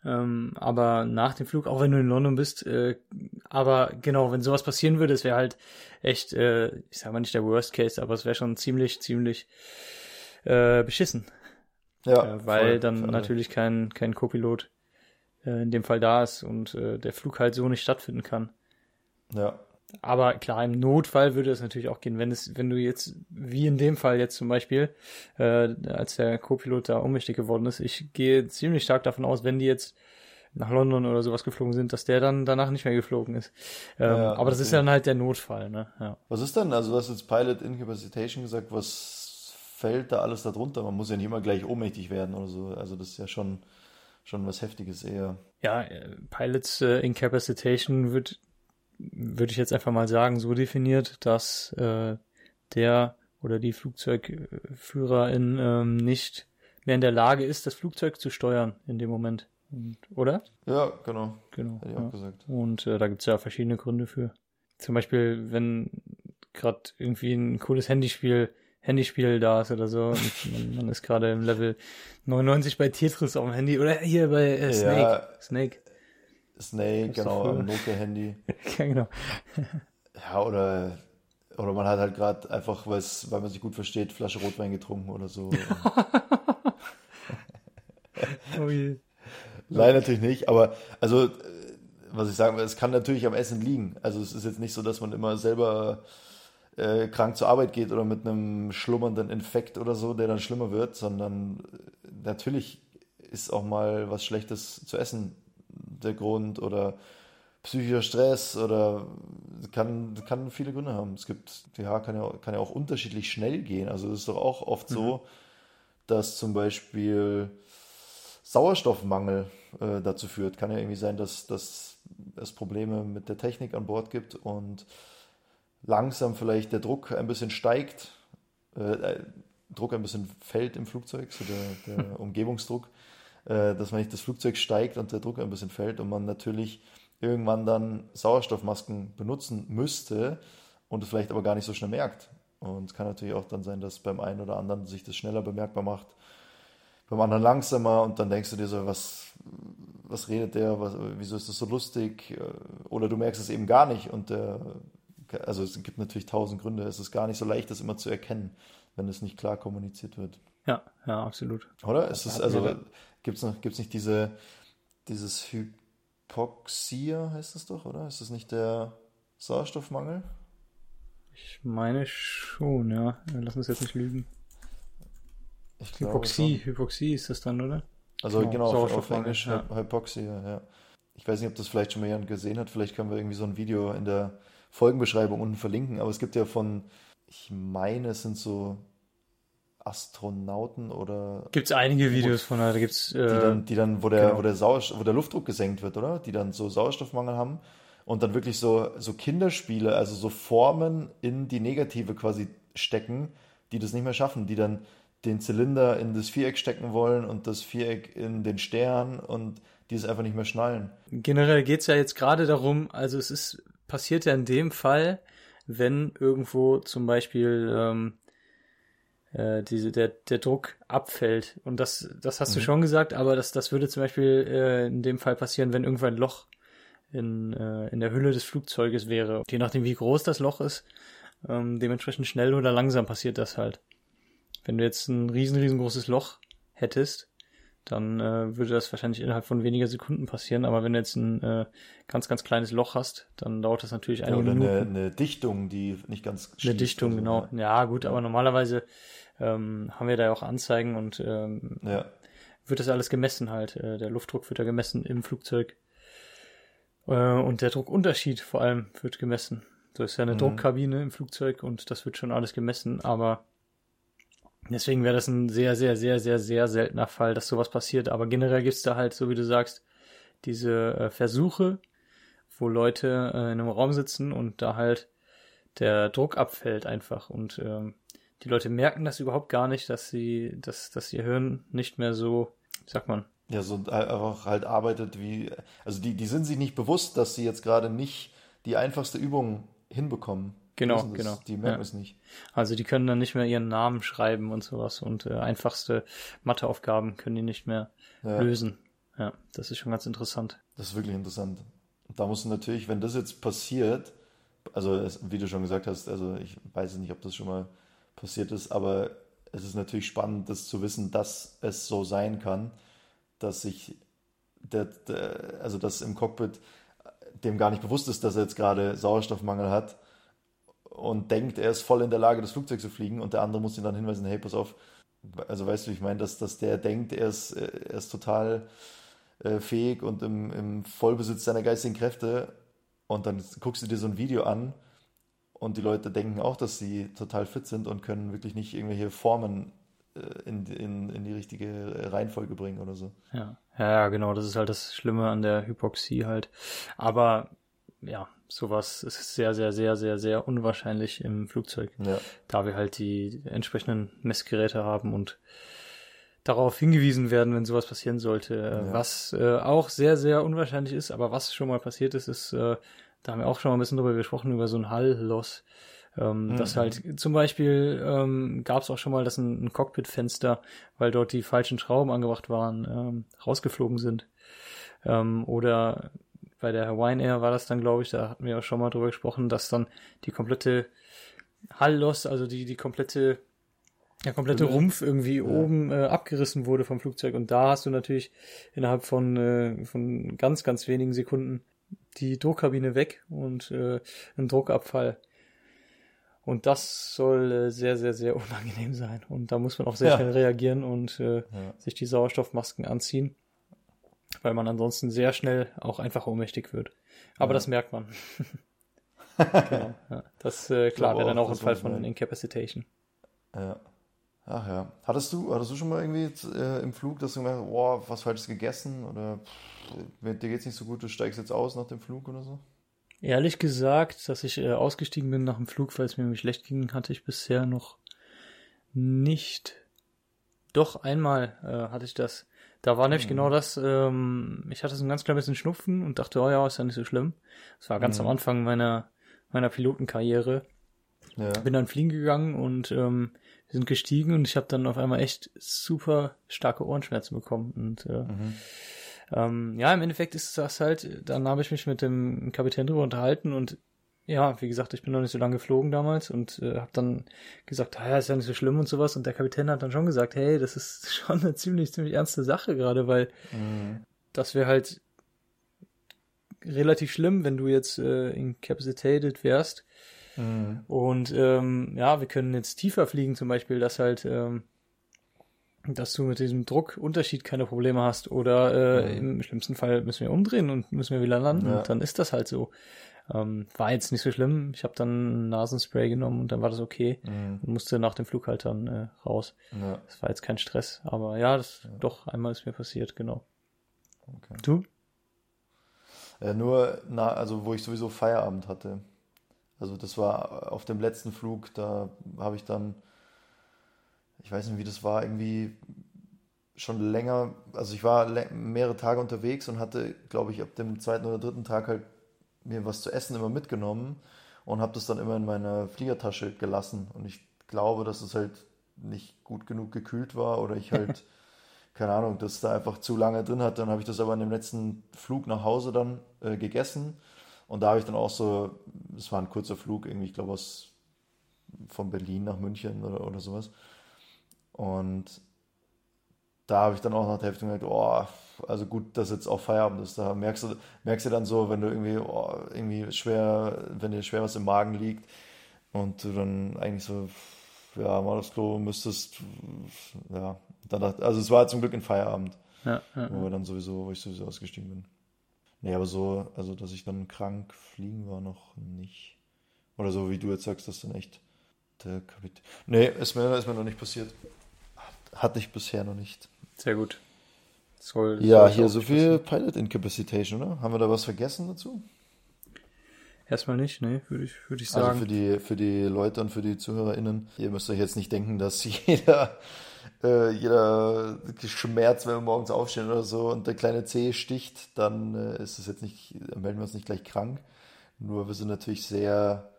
ähm, aber nach dem Flug, auch wenn du in London bist. Äh, aber genau, wenn sowas passieren würde, es wäre halt echt, äh, ich sag mal nicht der Worst Case, aber es wäre schon ziemlich, ziemlich äh, beschissen, Ja, äh, weil voll, dann alle. natürlich kein, kein Co-Pilot äh, in dem Fall da ist und äh, der Flug halt so nicht stattfinden kann. Ja, Aber klar, im Notfall würde es natürlich auch gehen, wenn es, wenn du jetzt, wie in dem Fall jetzt zum Beispiel, äh, als der Co-Pilot da ohnmächtig geworden ist, ich gehe ziemlich stark davon aus, wenn die jetzt nach London oder sowas geflogen sind, dass der dann danach nicht mehr geflogen ist. Ähm, Ja, aber das ist okay. dann halt der Notfall, ne? Ja. Was ist denn? Also, du hast jetzt Pilot Incapacitation gesagt, was fällt da alles darunter? Man muss ja nicht immer gleich ohnmächtig werden oder so. Also, das ist ja schon, schon was Heftiges eher. Ja, äh, Pilots äh, Incapacitation wird, würde ich jetzt einfach mal sagen, so definiert, dass äh, der oder die Flugzeugführerin ähm, nicht mehr in der Lage ist, das Flugzeug zu steuern in dem Moment. Und, oder? Ja, genau. Genau. Hätte ich ja. auch gesagt. Und äh, da gibt's ja verschiedene Gründe für. Zum Beispiel, wenn gerade irgendwie ein cooles Handyspiel, Handyspiel da ist oder so und man, man ist gerade im Level 99 bei Tetris auf dem Handy oder hier bei äh, Snake. Ja. Snake. Snake, genau, am Nokia-Handy. ja, genau. Ja, oder, oder man hat halt gerade einfach, weil man sich gut versteht, Flasche Rotwein getrunken oder so. Oh je. Nein, natürlich nicht, aber also, äh, was ich sagen will, es kann natürlich am Essen liegen. Also es ist jetzt nicht so, dass man immer selber äh, krank zur Arbeit geht oder mit einem schlummernden Infekt oder so, der dann schlimmer wird, sondern äh, natürlich ist auch mal was Schlechtes zu essen der Grund oder psychischer Stress oder kann, kann viele Gründe haben. Es gibt, ja, kann ja, kann ja auch unterschiedlich schnell gehen. Also es ist doch auch oft so, dass zum Beispiel Sauerstoffmangel äh, dazu führt. Kann ja irgendwie sein, dass, dass es Probleme mit der Technik an Bord gibt und langsam vielleicht der Druck ein bisschen steigt, äh, äh, Druck ein bisschen fällt im Flugzeug, so der, der Umgebungsdruck, dass man nicht das Flugzeug steigt und der Druck ein bisschen fällt und man natürlich irgendwann dann Sauerstoffmasken benutzen müsste und es vielleicht aber gar nicht so schnell merkt. Und es kann natürlich auch dann sein, dass beim einen oder anderen sich das schneller bemerkbar macht, beim anderen langsamer und dann denkst du dir so, was, was redet der, was, wieso ist das so lustig? Oder du merkst es eben gar nicht und der, also es gibt natürlich tausend Gründe, es ist gar nicht so leicht, das immer zu erkennen, wenn es nicht klar kommuniziert wird. Ja, ja, absolut. Oder? Es ist, also, gibt es gibt's nicht diese, dieses Hypoxia heißt das doch, oder? Ist das nicht der Sauerstoffmangel? Ich meine schon, ja. Lass uns jetzt nicht lügen. Ich Hypoxie, schon. Hypoxie ist das dann, oder? Also Genau, genau, auf, auf Englisch ja. Hy- Hypoxia, ja. Ich weiß nicht, ob das vielleicht schon mal jemand gesehen hat. Vielleicht können wir irgendwie so ein Video in der Folgenbeschreibung unten verlinken. Aber es gibt ja von, ich meine, es sind so Astronauten oder Gibt's einige Videos von, da gibt's, die äh, dann, die dann, wo der, genau. wo der Sauerstoff, wo der Luftdruck gesenkt wird, oder? Die dann so Sauerstoffmangel haben und dann wirklich so, so Kinderspiele, also so Formen in die Negative quasi stecken, die das nicht mehr schaffen, die dann den Zylinder in das Viereck stecken wollen und das Viereck in den Stern und die es einfach nicht mehr schnallen. Generell geht's ja jetzt gerade darum, also es ist passiert ja in dem Fall, wenn irgendwo zum Beispiel ähm, äh, diese, der, der Druck abfällt. Und das, das hast du Mhm. schon gesagt, aber das, das würde zum Beispiel äh, in dem Fall passieren, wenn irgendwo ein Loch in, äh, in der Hülle des Flugzeuges wäre. Je nachdem, wie groß das Loch ist, ähm, dementsprechend schnell oder langsam passiert das halt. Wenn du jetzt ein riesen, riesengroßes Loch hättest, dann äh, würde das wahrscheinlich innerhalb von weniger Sekunden passieren. Aber wenn du jetzt ein äh, ganz, ganz kleines Loch hast, dann dauert das natürlich Ja, einige oder Minuten. eine, eine Dichtung, die nicht ganz Eine Dichtung, oder so, genau. Ja, gut, aber normalerweise ähm, haben wir da ja auch Anzeigen und ähm, Ja. ja. wird das alles gemessen halt. Äh, der Luftdruck wird ja gemessen im Flugzeug. Äh, und der Druckunterschied vor allem wird gemessen. So ist ja eine Mhm. Druckkabine im Flugzeug und das wird schon alles gemessen, aber deswegen wäre das ein sehr, sehr, sehr, sehr, sehr seltener Fall, dass sowas passiert. Aber generell gibt's da halt, so wie du sagst, diese äh, Versuche, wo Leute äh, in einem Raum sitzen und da halt der Druck abfällt einfach und ähm, die Leute merken das überhaupt gar nicht, dass sie, dass, dass ihr Hirn nicht mehr so, wie sagt man, Ja, so einfach halt arbeitet wie, also die, die sind sich nicht bewusst, dass sie jetzt gerade nicht die einfachste Übung hinbekommen. Genau, genau. Die merken Ja. es nicht. Also die können dann nicht mehr ihren Namen schreiben und sowas und äh, einfachste Matheaufgaben können die nicht mehr Ja, lösen. Ja, das ist schon ganz interessant. das ist wirklich interessant. Und da musst du natürlich, wenn das jetzt passiert, also es, wie du schon gesagt hast, also ich weiß nicht, ob das schon mal passiert ist, aber es ist natürlich spannend, das zu wissen, dass es so sein kann, dass sich der, der also dass im Cockpit dem gar nicht bewusst ist, dass er jetzt gerade Sauerstoffmangel hat und denkt, er ist voll in der Lage, das Flugzeug zu fliegen und der andere muss ihn dann hinweisen, hey, pass auf, also weißt du, ich meine, dass, dass der denkt, er ist, er ist total äh, fähig und im, im Vollbesitz seiner geistigen Kräfte und dann guckst du dir so ein Video an und die Leute denken auch, dass sie total fit sind und können wirklich nicht irgendwelche Formen äh, in, in, in die richtige Reihenfolge bringen oder so. Ja. ja, ja, genau, das ist halt das Schlimme an der Hypoxie halt. Aber ja, sowas ist sehr, sehr, sehr, sehr, sehr unwahrscheinlich im Flugzeug. Ja, da wir halt die entsprechenden Messgeräte haben und darauf hingewiesen werden, wenn sowas passieren sollte. Äh, Ja. Was äh, auch sehr, sehr unwahrscheinlich ist, aber was schon mal passiert ist, ist, äh, da haben wir auch schon mal ein bisschen drüber gesprochen, über so ein Hallloss. Ähm, Mhm. Das halt zum Beispiel ähm, gab es auch schon mal, dass ein, ein Cockpitfenster, weil dort die falschen Schrauben angebracht waren, ähm, rausgeflogen sind. Ähm, oder bei der Hawaiian Air war das dann, glaube ich, da hatten wir auch schon mal drüber gesprochen, dass dann die komplette Hallloss, also die, die komplette, der komplette Hülle. Rumpf irgendwie oben äh, abgerissen wurde vom Flugzeug. Und da hast du natürlich innerhalb von, äh, von ganz, ganz wenigen Sekunden die Druckkabine weg und äh, einen Druckabfall. Und das soll äh, sehr, sehr, sehr unangenehm sein. Und da muss man auch sehr Ja. schnell reagieren und äh, ja. sich die Sauerstoffmasken anziehen, weil man ansonsten sehr schnell auch einfach ohnmächtig wird. Aber Ja. das merkt man. genau, ja. Das äh, klar wäre dann auch, ein Fall von man- Incapacitation. Ja. Ach ja. Hattest du, hattest du schon mal irgendwie jetzt, äh, im Flug, dass du gemerkt hast, boah, was Falsches gegessen oder pff, dir geht's nicht so gut, du steigst jetzt aus nach dem Flug oder so? Ehrlich gesagt, dass ich äh, ausgestiegen bin nach dem Flug, weil es mir schlecht ging, hatte ich bisher noch nicht. Doch einmal äh, hatte ich das. Da war nämlich Mhm. genau das. Ähm, ich hatte so ein ganz klein bisschen Schnupfen und dachte, oh ja, ist ja nicht so schlimm. Das war ganz Mhm. am Anfang meiner meiner Pilotenkarriere. Ja. bin dann fliegen gegangen und ähm, wir sind gestiegen und ich habe dann auf einmal echt super starke Ohrenschmerzen bekommen und äh, Mhm. ähm, ja, im Endeffekt ist das halt, dann habe ich mich mit dem Kapitän drüber unterhalten und ja, wie gesagt, ich bin noch nicht so lange geflogen damals und äh, habe dann gesagt, ah, ja, ist ja nicht so schlimm und sowas und der Kapitän hat dann schon gesagt, hey, das ist schon eine ziemlich, ziemlich ernste Sache gerade, weil Mhm. das wäre halt relativ schlimm, wenn du jetzt äh, incapacitated wärst. Mhm. Und ähm, ja, wir können jetzt tiefer fliegen zum Beispiel, dass halt, ähm, dass du mit diesem Druckunterschied keine Probleme hast. Oder äh, im schlimmsten Fall müssen wir umdrehen und müssen wir wieder landen. Ja. Und dann ist das halt so. Ähm, war jetzt nicht so schlimm. Ich habe dann Nasenspray genommen und dann war das okay. Und musste nach dem Flug halt dann äh, raus. Ja. Das war jetzt kein Stress. Aber ja, das doch einmal ist mir passiert, genau. Okay. Du? Äh, nur, na, also wo ich sowieso Feierabend hatte. Also das war auf dem letzten Flug, da habe ich dann, ich weiß nicht, wie das war, irgendwie schon länger, also ich war mehrere Tage unterwegs und hatte, glaube ich, ab dem zweiten oder dritten Tag halt mir was zu essen immer mitgenommen und habe das dann immer in meiner Fliegertasche gelassen. Und ich glaube, dass es halt nicht gut genug gekühlt war oder ich halt, keine Ahnung, das da einfach zu lange drin hatte. Dann habe ich das aber an dem letzten Flug nach Hause dann äh, gegessen. Und da habe ich dann auch so, es war ein kurzer Flug, irgendwie, ich glaube, aus von Berlin nach München oder, oder sowas. Und da habe ich dann auch nach der Hälfte gemerkt, oh, also gut, dass jetzt auch Feierabend ist. Da merkst du, merkst du dann so, wenn du irgendwie, oh, irgendwie schwer, wenn dir schwer was im Magen liegt und du dann eigentlich so, ja, mal aufs Klo müsstest, ja, dann dachte, also es war zum Glück ein Feierabend, Ja, ja. wo wir dann sowieso, wo ich sowieso ausgestiegen bin. Nee, aber so, also dass ich dann krank fliegen war noch nicht. Oder so wie du jetzt sagst, das dann echt der Kapitän. Nee, ist mir, ist mir noch nicht passiert. Hatte ich bisher noch nicht. Sehr gut. Soll, Ja, soll hier so viel Pilot Incapacitation, oder? Haben wir da was vergessen dazu? Erstmal nicht, ne, würde ich, würde ich Also sagen. für die, für die Leute und für die ZuhörerInnen, ihr müsst euch jetzt nicht denken, dass jeder, äh, jeder Schmerz, wenn wir morgens aufstehen oder so und der kleine Zeh sticht, dann äh, ist es jetzt nicht, melden wir uns nicht gleich krank. Nur wir sind natürlich sehr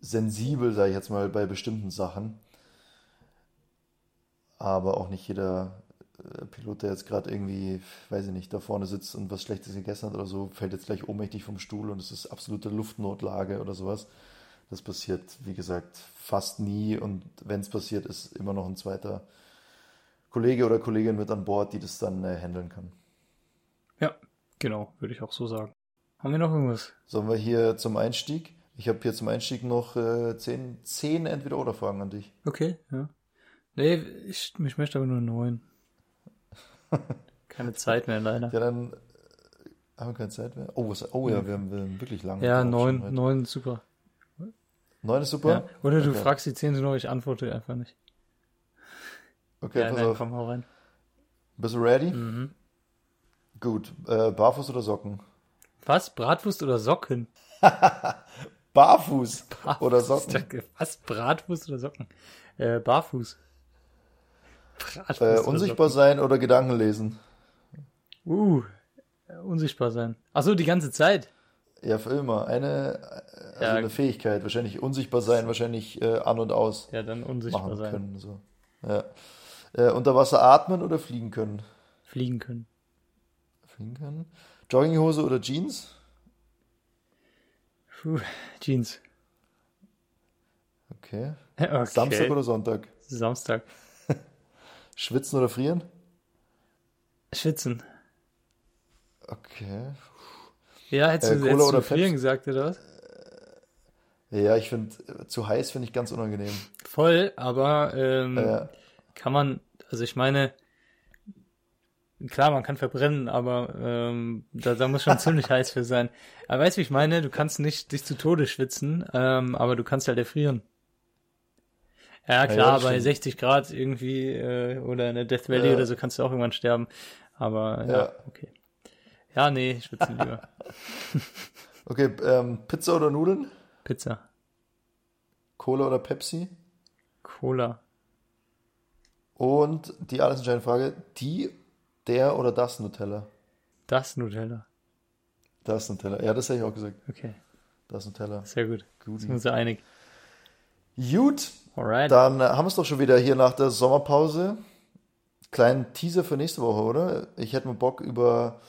sensibel, sage ich jetzt mal, bei bestimmten Sachen. Aber auch nicht jeder Pilot, der jetzt gerade irgendwie, weiß ich nicht, da vorne sitzt und was Schlechtes gegessen hat oder so, fällt jetzt gleich ohnmächtig vom Stuhl und es ist absolute Luftnotlage oder sowas. Das passiert, wie gesagt, fast nie und wenn es passiert, ist immer noch ein zweiter Kollege oder Kollegin mit an Bord, die das dann äh, handeln kann. Ja, genau, würde ich auch so sagen. Haben wir noch irgendwas? Sollen wir hier zum Einstieg? Ich habe hier zum Einstieg noch äh, zehn, zehn Entweder-Oder-Fragen an dich. Okay, ja. Nee, ich, ich möchte aber nur neun. Keine Zeit mehr, leider. Ja, dann äh, haben wir keine Zeit mehr. Oh, was, oh ja, wir haben, wir haben wirklich lange. Ja, neun, neun, super. Neun ist super? Ja. Oder du Okay. fragst die zehn noch, ich antworte einfach nicht. Okay, ja, pass nein, auf. komm, hau rein. Bist du ready? Mhm. Gut. Äh, Barfuß oder Socken? Was? Bratwurst oder Socken? Barfuß oder Socken? Was? Bratwurst oder Socken? Äh, barfuß. Äh, unsichtbar sein oder Gedanken lesen? Uh, äh, unsichtbar sein. Ach so, die ganze Zeit. Ja, für immer. Eine, äh, also Ja. eine Fähigkeit. Wahrscheinlich unsichtbar sein, wahrscheinlich äh, an und aus Ja, dann unsichtbar machen sein. können. So. Ja. Äh, unter Wasser atmen oder fliegen können? Fliegen können. Fliegen können. Jogginghose oder Jeans? Puh, Jeans. Okay. Okay. Samstag oder Sonntag? Samstag. Schwitzen oder frieren? Schwitzen. Okay. Ja, hättest Äh, du jetzt oder zu frieren Pepsi? gesagt, oder was? Ja, ich finde, äh, zu heiß finde ich ganz unangenehm. Voll, aber ähm, Äh, kann man, also ich meine, klar, man kann verbrennen, aber ähm, da, da muss schon ziemlich heiß für sein. Aber weißt du, wie ich meine? Du kannst nicht dich zu Tode schwitzen, ähm, aber du kannst halt erfrieren. Ja, ja, klar, das bei stimmt. 60 Grad irgendwie äh, oder in der Death Valley Ja. oder so kannst du auch irgendwann sterben. Aber ja, Ja. okay. Ja, nee, schwitzen lieber. okay, ähm, Pizza oder Nudeln? Pizza, Cola oder Pepsi? Cola, Und die alles entscheidende Frage, die, der oder das Nutella? das Nutella. Das Nutella. Ja, das hätte ich auch gesagt. Okay, Das Nutella. sehr gut. Gut. Sind wir uns einig. Gut, Alright. dann äh, haben wir es doch schon wieder hier nach der Sommerpause. Kleinen Teaser für nächste Woche, oder? Ich hätte mal Bock über,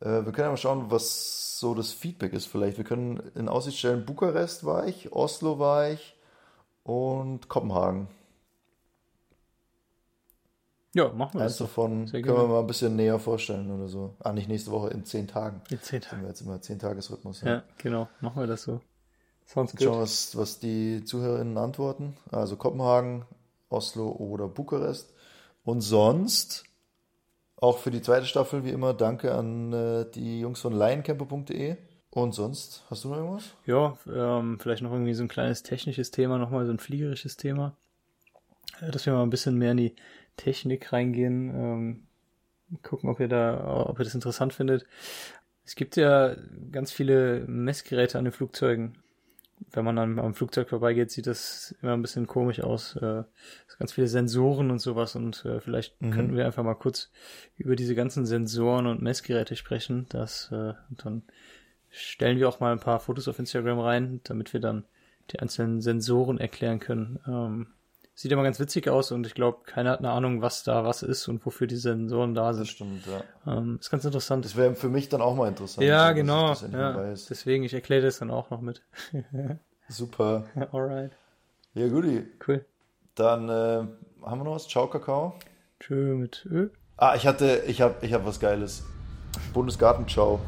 äh, wir können ja mal schauen, was so das Feedback ist vielleicht. Wir können in Aussicht stellen, Bukarest war ich, Oslo war ich und Kopenhagen. Ja, machen wir Eins das. davon können wir mal ein bisschen näher vorstellen oder so. Ah, nicht nächste Woche, in zehn Tagen. In zehn Tagen. wir jetzt immer zehn Tagesrhythmus. Ja, genau. Machen wir das so. Sounds Und schauen, good. was, was die ZuhörerInnen antworten. Also Kopenhagen, Oslo oder Bukarest. Und sonst, auch für die zweite Staffel, wie immer, danke an äh, die Jungs von lioncamper.de. Und sonst, hast du noch irgendwas? Ja, ähm, vielleicht noch irgendwie so ein kleines technisches Thema, nochmal so ein fliegerisches Thema. Äh, Dass wir mal ein bisschen mehr in die Technik reingehen. Ähm, gucken, ob ihr da, ob ihr das interessant findet. Es gibt ja ganz viele Messgeräte an den Flugzeugen. Wenn man dann am Flugzeug vorbeigeht, sieht das immer ein bisschen komisch aus. Äh, es ganz viele Sensoren und sowas und äh, vielleicht Mhm. könnten wir einfach mal kurz über diese ganzen Sensoren und Messgeräte sprechen. Das äh, und dann stellen wir auch mal ein paar Fotos auf Instagram rein, damit wir dann die einzelnen Sensoren erklären können. Ähm, sieht immer ganz witzig aus und ich glaube, keiner hat eine Ahnung, was da was ist und wofür die Sensoren da Das sind. stimmt, ja. Ähm, ist ganz interessant. Das wäre für mich dann auch mal interessant. ja, so, genau. Ich das Ja, deswegen, ich erkläre das dann auch noch mit. Super. Alright, Ja, guti. cool. Dann äh, haben wir noch was? Ciao, Kakao. Tschö mit Ö. Ah, ich hatte, ich habe ich hab was Geiles. Bundesgartenschau.